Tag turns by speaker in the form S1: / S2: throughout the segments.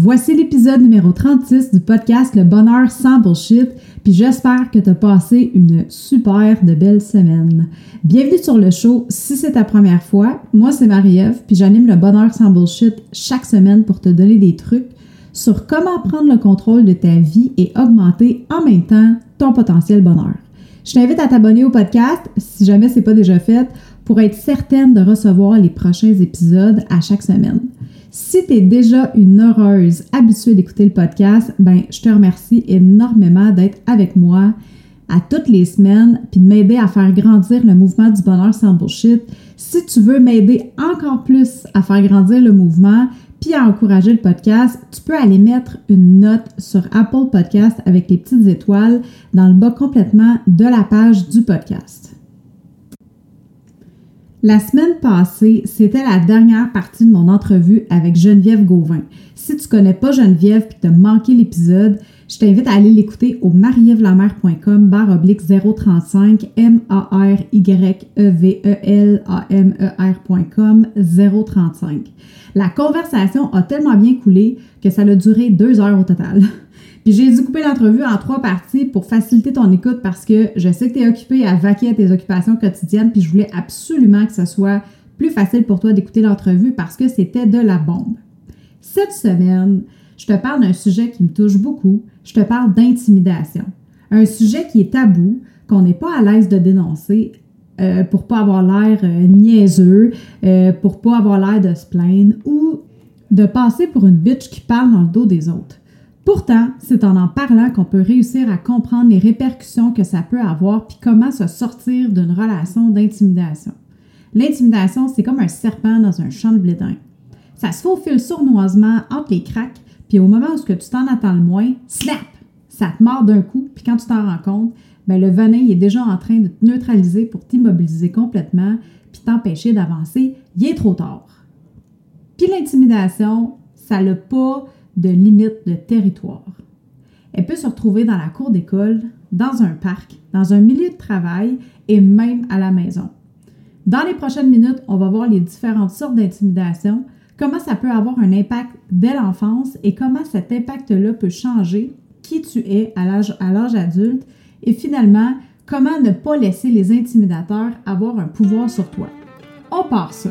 S1: Voici l'épisode numéro 36 du podcast Le Bonheur sans bullshit, puis j'espère que tu as passé une super de belle semaine. Bienvenue sur le show. Si c'est ta première fois, moi c'est Marie-Ève, puis j'anime Le Bonheur sans bullshit chaque semaine pour te donner des trucs sur comment prendre le contrôle de ta vie et augmenter en même temps ton potentiel bonheur. Je t'invite à t'abonner au podcast si jamais c'est pas déjà fait pour être certaine de recevoir les prochains épisodes à chaque semaine. Si tu es déjà une heureuse habituée d'écouter le podcast, ben je te remercie énormément d'être avec moi à toutes les semaines puis de m'aider à faire grandir le mouvement du bonheur sans bullshit. Si tu veux m'aider encore plus à faire grandir le mouvement puis à encourager le podcast, tu peux aller mettre une note sur Apple Podcast avec les petites étoiles dans le bas complètement de la page du podcast. La semaine passée, c'était la dernière partie de mon entrevue avec Geneviève Gauvin. Si tu connais pas Geneviève et que tu as manqué l'épisode, je t'invite à aller l'écouter au marievlamer.com barre oblique 035 m a r y e v e l a m e r.com 035. La conversation a tellement bien coulé que ça a duré deux heures au total. Puis j'ai dû couper l'entrevue en trois parties pour faciliter ton écoute parce que je sais que tu es occupé à vaquer à tes occupations quotidiennes, puis je voulais absolument que ce soit plus facile pour toi d'écouter l'entrevue parce que c'était de la bombe. Cette semaine, je te parle d'un sujet qui me touche beaucoup. Je te parle d'intimidation. Un sujet qui est tabou, qu'on n'est pas à l'aise de dénoncer euh, pour pas avoir l'air euh, niaiseux, euh, pour pas avoir l'air de se plaindre ou de passer pour une bitch qui parle dans le dos des autres. Pourtant, c'est en en parlant qu'on peut réussir à comprendre les répercussions que ça peut avoir puis comment se sortir d'une relation d'intimidation. L'intimidation, c'est comme un serpent dans un champ de blé Ça se faufile sournoisement entre les craques, puis au moment où que tu t'en attends le moins, slap! Ça te mord d'un coup, puis quand tu t'en rends compte, ben le venin est déjà en train de te neutraliser pour t'immobiliser complètement, puis t'empêcher d'avancer. Il est trop tard. Puis l'intimidation, ça n'a pas de limite de territoire. Elle peut se retrouver dans la cour d'école, dans un parc, dans un milieu de travail et même à la maison. Dans les prochaines minutes, on va voir les différentes sortes d'intimidation, comment ça peut avoir un impact dès l'enfance et comment cet impact-là peut changer qui tu es à l'âge, à l'âge adulte et finalement, comment ne pas laisser les intimidateurs avoir un pouvoir sur toi. On part ça.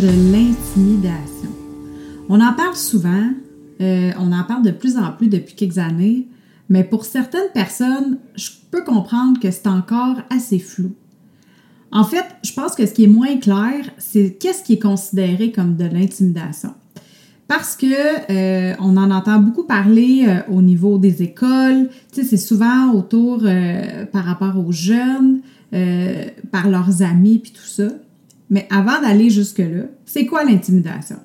S1: De l'intimidation? On en parle souvent, euh, on en parle de plus en plus depuis quelques années, mais pour certaines personnes, je peux comprendre que c'est encore assez flou. En fait, je pense que ce qui est moins clair, c'est qu'est-ce qui est considéré comme de l'intimidation. Parce que euh, on en entend beaucoup parler euh, au niveau des écoles, c'est souvent autour par rapport aux jeunes, par leurs amis puis tout ça. Mais avant d'aller jusque-là, c'est quoi l'intimidation?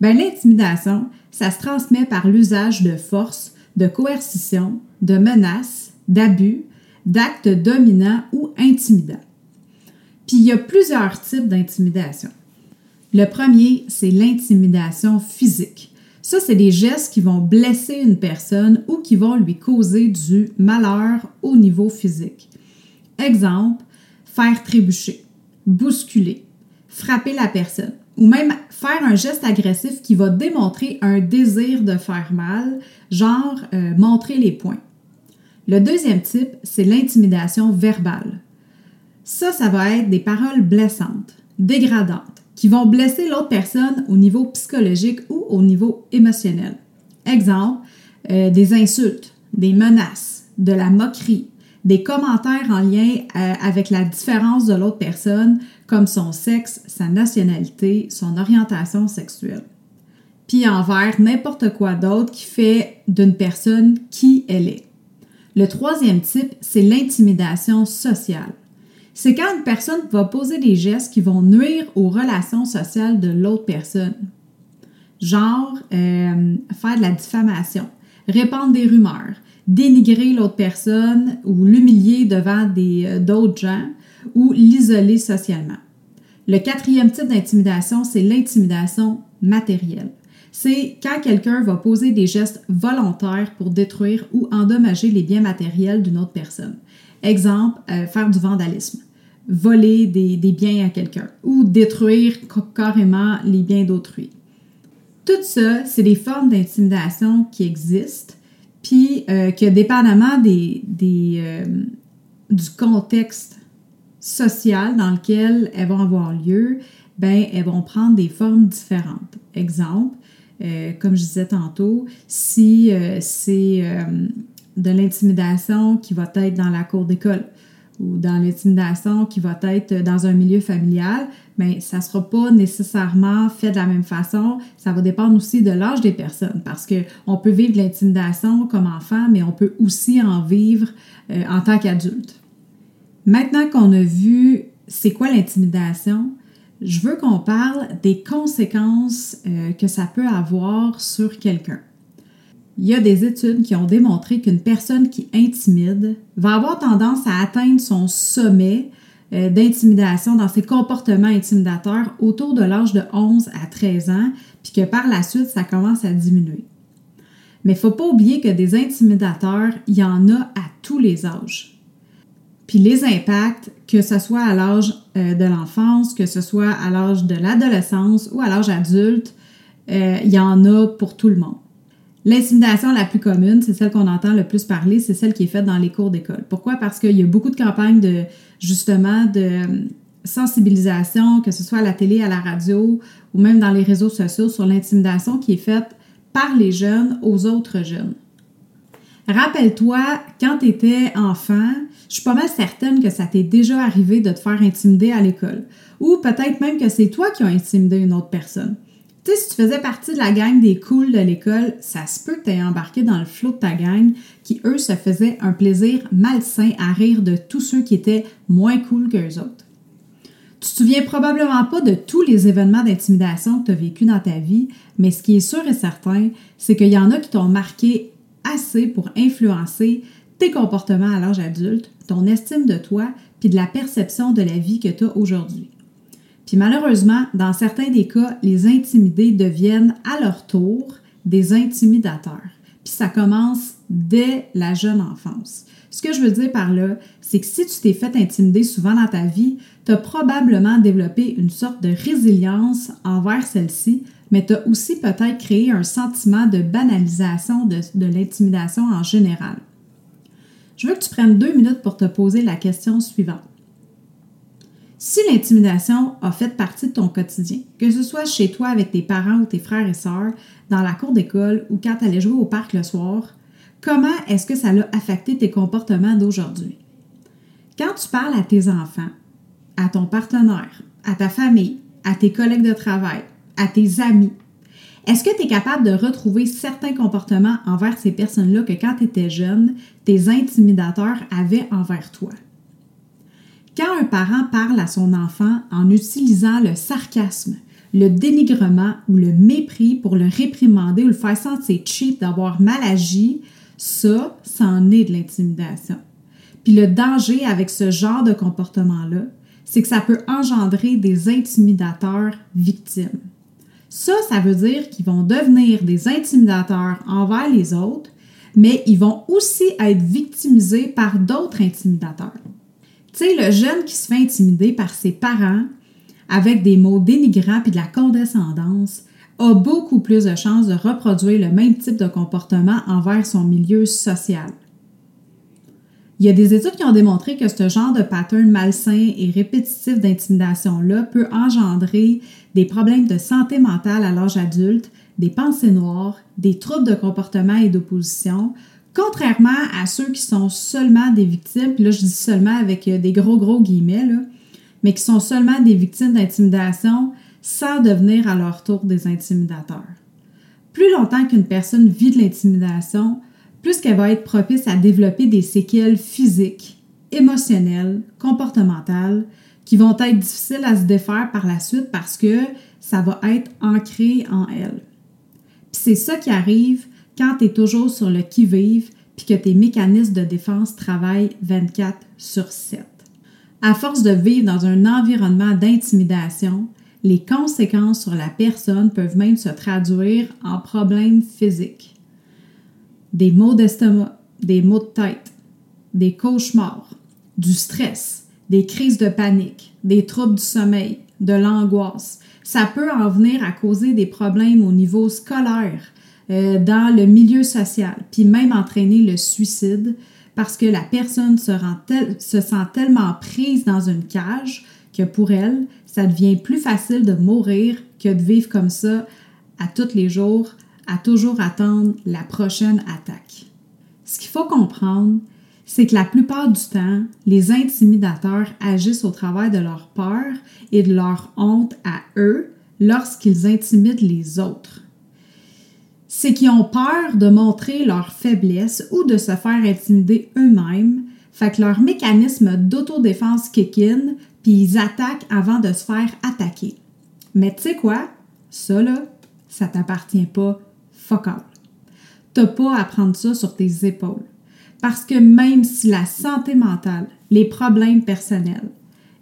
S1: Ben, l'intimidation, ça se transmet par l'usage de force, de coercition, de menaces, d'abus, d'actes dominants ou intimidants. Puis il y a plusieurs types d'intimidation. Le premier, c'est l'intimidation physique. Ça, c'est des gestes qui vont blesser une personne ou qui vont lui causer du malheur au niveau physique. Exemple, faire trébucher, bousculer, frapper la personne ou même faire un geste agressif qui va démontrer un désir de faire mal, genre euh, montrer les poings. Le deuxième type, c'est l'intimidation verbale. Ça, ça va être des paroles blessantes, dégradantes, qui vont blesser l'autre personne au niveau psychologique ou au niveau émotionnel. Exemple, euh, des insultes, des menaces, de la moquerie, des commentaires en lien euh, avec la différence de l'autre personne, comme son sexe, sa nationalité, son orientation sexuelle. Puis envers n'importe quoi d'autre qui fait d'une personne qui elle est. Le troisième type, c'est l'intimidation sociale. c'est quand une personne va poser des gestes qui vont nuire aux relations sociales de l'autre personne. Genre, euh, faire de la diffamation, répandre des rumeurs, dénigrer l'autre personne ou l'humilier devant euh, d'autres gens ou l'isoler socialement. Le quatrième type d'intimidation, c'est l'intimidation matérielle. C'est quand quelqu'un va poser des gestes volontaires pour détruire ou endommager les biens matériels d'une autre personne. Exemple, euh, faire du vandalisme, voler des, biens à quelqu'un ou détruire carrément les biens d'autrui. Tout ça, c'est des formes d'intimidation qui existent, puis euh, que dépendamment des, euh, du contexte social dans lequel elles vont avoir lieu, ben, elles vont prendre des formes différentes. Exemple, euh, comme je disais tantôt, si c'est de l'intimidation qui va être dans la cour d'école ou dans l'intimidation qui va être dans un milieu familial, mais ça ne sera pas nécessairement fait de la même façon. Ça va dépendre aussi de l'âge des personnes parce qu'on peut vivre l'intimidation comme enfant, mais on peut aussi en vivre euh, en tant qu'adulte. Maintenant qu'on a vu c'est quoi l'intimidation, je veux qu'on parle des conséquences euh, que ça peut avoir sur quelqu'un il y a des études qui ont démontré qu'une personne qui intimide va avoir tendance à atteindre son sommet euh, d'intimidation dans ses comportements intimidateurs autour de l'âge de 11 à 13 ans, puis que par la suite, ça commence à diminuer. Mais il ne faut pas oublier que des intimidateurs, il y en a à tous les âges. Puis les impacts, que ce soit à l'âge euh, de l'enfance, que ce soit à l'âge de l'adolescence ou à l'âge adulte, euh, il y en a pour tout le monde. L'intimidation la plus commune, c'est celle qu'on entend le plus parler, c'est celle qui est faite dans les cours d'école. Pourquoi? Parce qu'il y a beaucoup de campagnes de justement de euh, sensibilisation, que ce soit à la télé, à la radio ou même dans les réseaux sociaux sur l'intimidation qui est faite par les jeunes aux autres jeunes. Rappelle-toi, quand tu étais enfant, je suis pas mal certaine que ça t'est déjà arrivé de te faire intimider à l'école. Ou peut-être même que c'est toi qui as intimidé une autre personne. Tu sais, si tu faisais partie de la gang des cools de l'école, ça se peut que tu aies embarqué dans le flot de ta gang qui, eux, se faisaient un plaisir malsain à rire de tous ceux qui étaient moins cool qu'eux autres. Tu te souviens probablement pas de tous les événements d'intimidation que tu as vécu dans ta vie, mais ce qui est sûr et certain, c'est qu'il y en a qui t'ont marqué assez pour influencer tes comportements à l'âge adulte, ton estime de toi, puis de la perception de la vie que tu as aujourd'hui. Puis malheureusement, dans certains des cas, les intimidés deviennent à leur tour des intimidateurs. Puis ça commence dès la jeune enfance. Ce que je veux dire par là, c'est que si tu t'es fait intimider souvent dans ta vie, tu as probablement développé une sorte de résilience envers celle-ci, mais tu as aussi peut-être créé un sentiment de banalisation de, de l'intimidation en général. Je veux que tu prennes deux minutes pour te poser la question suivante. Si l'intimidation a fait partie de ton quotidien, que ce soit chez toi avec tes parents ou tes frères et sœurs, dans la cour d'école ou quand tu allais jouer au parc le soir, comment est-ce que ça a affecté tes comportements d'aujourd'hui? Quand tu parles à tes enfants, à ton partenaire, à ta famille, à tes collègues de travail, à tes amis, est-ce que tu es capable de retrouver certains comportements envers ces personnes-là que quand tu étais jeune, tes intimidateurs avaient envers toi? Quand un parent parle à son enfant en utilisant le sarcasme, le dénigrement ou le mépris pour le réprimander ou le faire sentir cheap d'avoir mal agi, ça, c'en est de l'intimidation. Puis le danger avec ce genre de comportement-là, c'est que ça peut engendrer des intimidateurs victimes. Ça, ça veut dire qu'ils vont devenir des intimidateurs envers les autres, mais ils vont aussi être victimisés par d'autres intimidateurs. Tu sais, le jeune qui se fait intimider par ses parents avec des mots dénigrants et de la condescendance a beaucoup plus de chances de reproduire le même type de comportement envers son milieu social. Il y a des études qui ont démontré que ce genre de pattern malsain et répétitif d'intimidation-là peut engendrer des problèmes de santé mentale à l'âge adulte, des pensées noires, des troubles de comportement et d'opposition, Contrairement à ceux qui sont seulement des victimes, puis là je dis seulement avec euh, des gros gros guillemets, mais qui sont seulement des victimes d'intimidation sans devenir à leur tour des intimidateurs. Plus longtemps qu'une personne vit de l'intimidation, plus qu'elle va être propice à développer des séquelles physiques émotionnelles, comportementales, qui vont être difficiles à se défaire par la suite parce que ça va être ancré en elle. Puis c'est ça qui arrive quand tu es toujours sur le qui-vive puis que tes mécanismes de défense travaillent 24 sur 7. À force de vivre dans un environnement d'intimidation, les conséquences sur la personne peuvent même se traduire en problèmes physiques. Des maux d'estomac, des maux de tête, des cauchemars, du stress, des crises de panique, des troubles du sommeil, de l'angoisse. Ça peut en venir à causer des problèmes au niveau scolaire, euh, dans le milieu social, puis même entraîner le suicide parce que la personne se, se sent tellement prise dans une cage que pour elle, ça devient plus facile de mourir que de vivre comme ça à tous les jours, à toujours attendre la prochaine attaque. Ce qu'il faut comprendre, c'est que la plupart du temps, les intimidateurs agissent au travers de leur peur et de leur honte à eux lorsqu'ils intimident les autres. C'est qu'ils ont peur de montrer leur faiblesse ou de se faire intimider eux-mêmes, fait que leur mécanisme d'autodéfense kick in, puis ils attaquent avant de se faire attaquer. Mais tu sais quoi? Ça, là, ça t'appartient pas. Fuck all. T'as pas à prendre ça sur tes épaules. Parce que même si la santé mentale, les problèmes personnels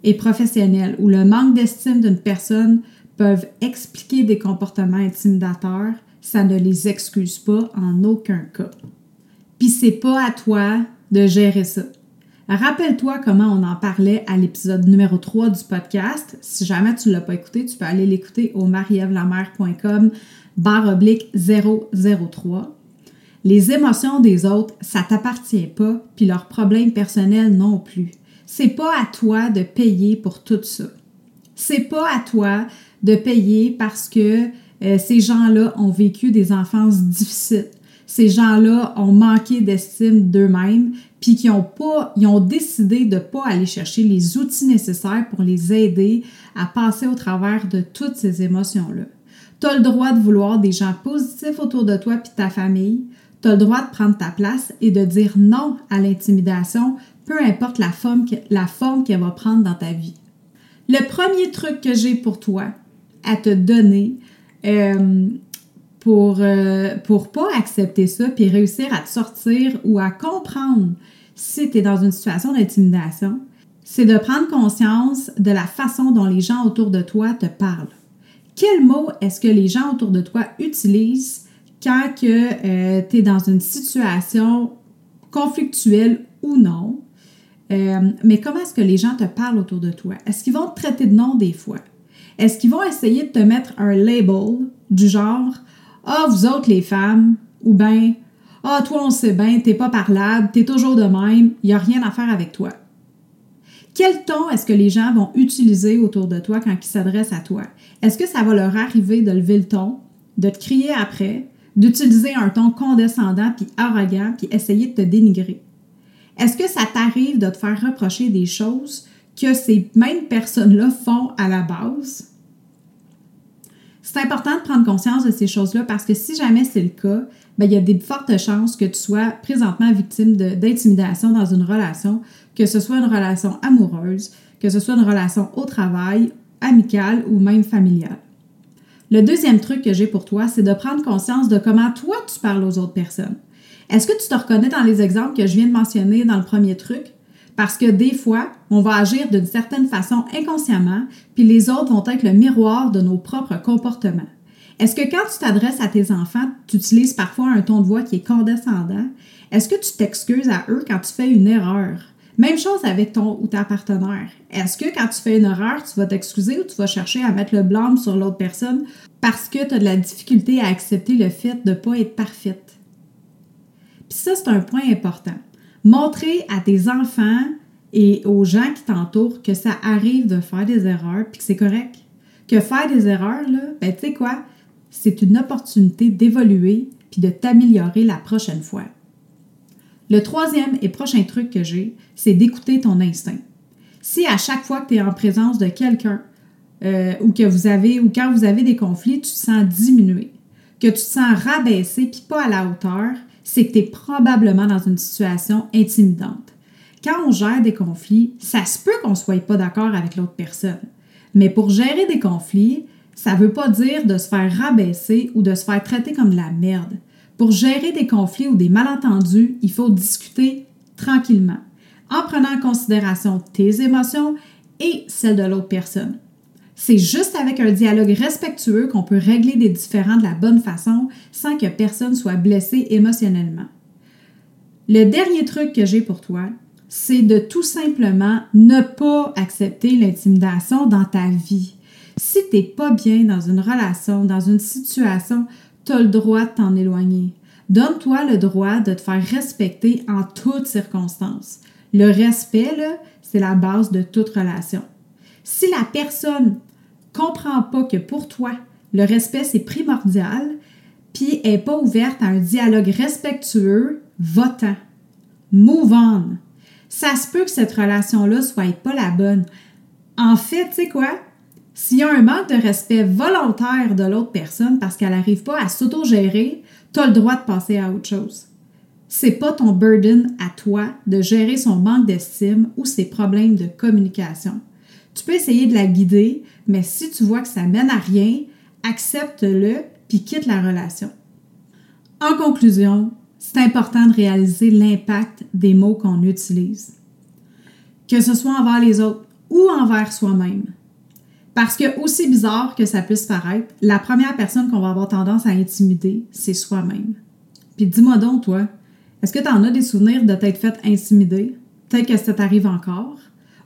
S1: et professionnels ou le manque d'estime d'une personne peuvent expliquer des comportements intimidateurs, ça ne les excuse pas en aucun cas. Puis c'est pas à toi de gérer ça. Rappelle-toi comment on en parlait à l'épisode numéro 3 du podcast. Si jamais tu ne l'as pas écouté, tu peux aller l'écouter au marievlamer.com barre oblique 003. Les émotions des autres, ça t'appartient pas, puis leurs problèmes personnels non plus. C'est pas à toi de payer pour tout ça. C'est pas à toi de payer parce que euh, ces gens-là ont vécu des enfances difficiles ces gens-là ont manqué d'estime d'eux-mêmes, puis qui ont pas, ils ont décidé de pas aller chercher les outils nécessaires pour les aider à passer au travers de toutes ces émotions-là. Tu as le droit de vouloir des gens positifs autour de toi puis ta famille. Tu as le droit de prendre ta place et de dire non à l'intimidation, peu importe la forme qu'elle va prendre dans ta vie. Le premier truc que j'ai pour toi à te donner, euh, pour euh, pas accepter ça puis réussir à te sortir ou à comprendre si tu es dans une situation d'intimidation, c'est de prendre conscience de la façon dont les gens autour de toi te parlent. Quels mots est-ce que les gens autour de toi utilisent quand euh, tu es dans une situation conflictuelle ou non? Euh, mais comment est-ce que les gens te parlent autour de toi? Est-ce qu'ils vont te traiter de nom des fois? Est-ce qu'ils vont essayer de te mettre un label du genre ah, vous autres, les femmes, ou bien Ah, toi, on sait bien, t'es pas parlable, t'es toujours de même, il n'y a rien à faire avec toi. Quel ton est-ce que les gens vont utiliser autour de toi quand ils s'adressent à toi? Est-ce que ça va leur arriver de lever le ton, de te crier après, d'utiliser un ton condescendant puis arrogant puis essayer de te dénigrer? Est-ce que ça t'arrive de te faire reprocher des choses que ces mêmes personnes-là font à la base? C'est important de prendre conscience de ces choses-là parce que si jamais c'est le cas, ben, il y a des fortes chances que tu sois présentement victime d'intimidation dans une relation, que ce soit une relation amoureuse, que ce soit une relation au travail, amicale ou même familiale. Le deuxième truc que j'ai pour toi, c'est de prendre conscience de comment toi tu parles aux autres personnes. Est-ce que tu te reconnais dans les exemples que je viens de mentionner dans le premier truc? Parce que des fois, on va agir d'une certaine façon inconsciemment, puis les autres vont être le miroir de nos propres comportements. Est-ce que quand tu t'adresses à tes enfants, tu utilises parfois un ton de voix qui est condescendant? Est-ce que tu t'excuses à eux quand tu fais une erreur? Même chose avec ton ou ta partenaire. Est-ce que quand tu fais une erreur, tu vas t'excuser ou tu vas chercher à mettre le blâme sur l'autre personne parce que tu as de la difficulté à accepter le fait de ne pas être parfaite? Puis ça, c'est un point important. Montrer à tes enfants et aux gens qui t'entourent que ça arrive de faire des erreurs puis que c'est correct. Que faire des erreurs, là, ben tu sais quoi, c'est une opportunité d'évoluer puis de t'améliorer la prochaine fois. Le troisième et prochain truc que j'ai, c'est d'écouter ton instinct. Si à chaque fois que tu es en présence de quelqu'un euh, ou que vous avez ou quand vous avez des conflits, tu te sens diminué, que tu te sens rabaissé puis pas à la hauteur, c'est que tu es probablement dans une situation intimidante. quand on gère des conflits, ça se peut qu'on ne soit pas d'accord avec l'autre personne. Mais pour gérer des conflits, ça ne veut pas dire de se faire rabaisser ou de se faire traiter comme de la merde. Pour gérer des conflits ou des malentendus, il faut discuter tranquillement, en prenant en considération tes émotions et celles de l'autre personne. C'est juste avec un dialogue respectueux qu'on peut régler des différends de la bonne façon sans que personne soit blessé émotionnellement. Le dernier truc que j'ai pour toi, c'est de tout simplement ne pas accepter l'intimidation dans ta vie. Si tu n'es pas bien dans une relation, dans une situation, tu as le droit de t'en éloigner. Donne-toi le droit de te faire respecter en toutes circonstances. Le respect, c'est la base de toute relation. Si la personne comprend pas que pour toi, le respect, c'est primordial, puis n'est pas ouverte à un dialogue respectueux, votant. Move on. Ça se peut que cette relation-là soit pas la bonne. En fait, tu sais quoi? S'il y a un manque de respect volontaire de l'autre personne parce qu'elle n'arrive pas à s'autogérer, tu as le droit de passer à autre chose. C'est pas ton burden à toi de gérer son manque d'estime ou ses problèmes de communication. Tu peux essayer de la guider, mais si tu vois que ça mène à rien, accepte-le puis quitte la relation. En conclusion, c'est important de réaliser l'impact des mots qu'on utilise, que ce soit envers les autres ou envers soi-même. Parce que, aussi bizarre que ça puisse paraître, la première personne qu'on va avoir tendance à intimider, c'est soi-même. Puis dis-moi donc, toi, est-ce que tu en as des souvenirs de t'être fait intimider? Peut-être que ça t'arrive encore,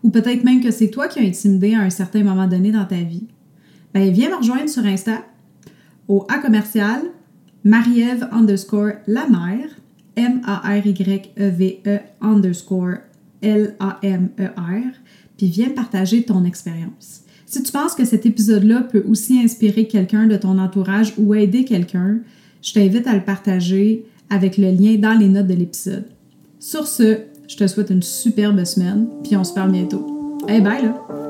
S1: ou peut-être même que c'est toi qui as intimidé à un certain moment donné dans ta vie. Ben, viens me rejoindre sur Insta au A commercial Marie-Ève underscore la mère, M-A-R-Y-E-V-E e underscore L-A-M-E-R, puis viens partager ton expérience. Si tu penses que cet épisode-là peut aussi inspirer quelqu'un de ton entourage ou aider quelqu'un, je t'invite à le partager avec le lien dans les notes de l'épisode. Sur ce, je te souhaite une superbe semaine, puis on se parle bientôt. Hey, bye là!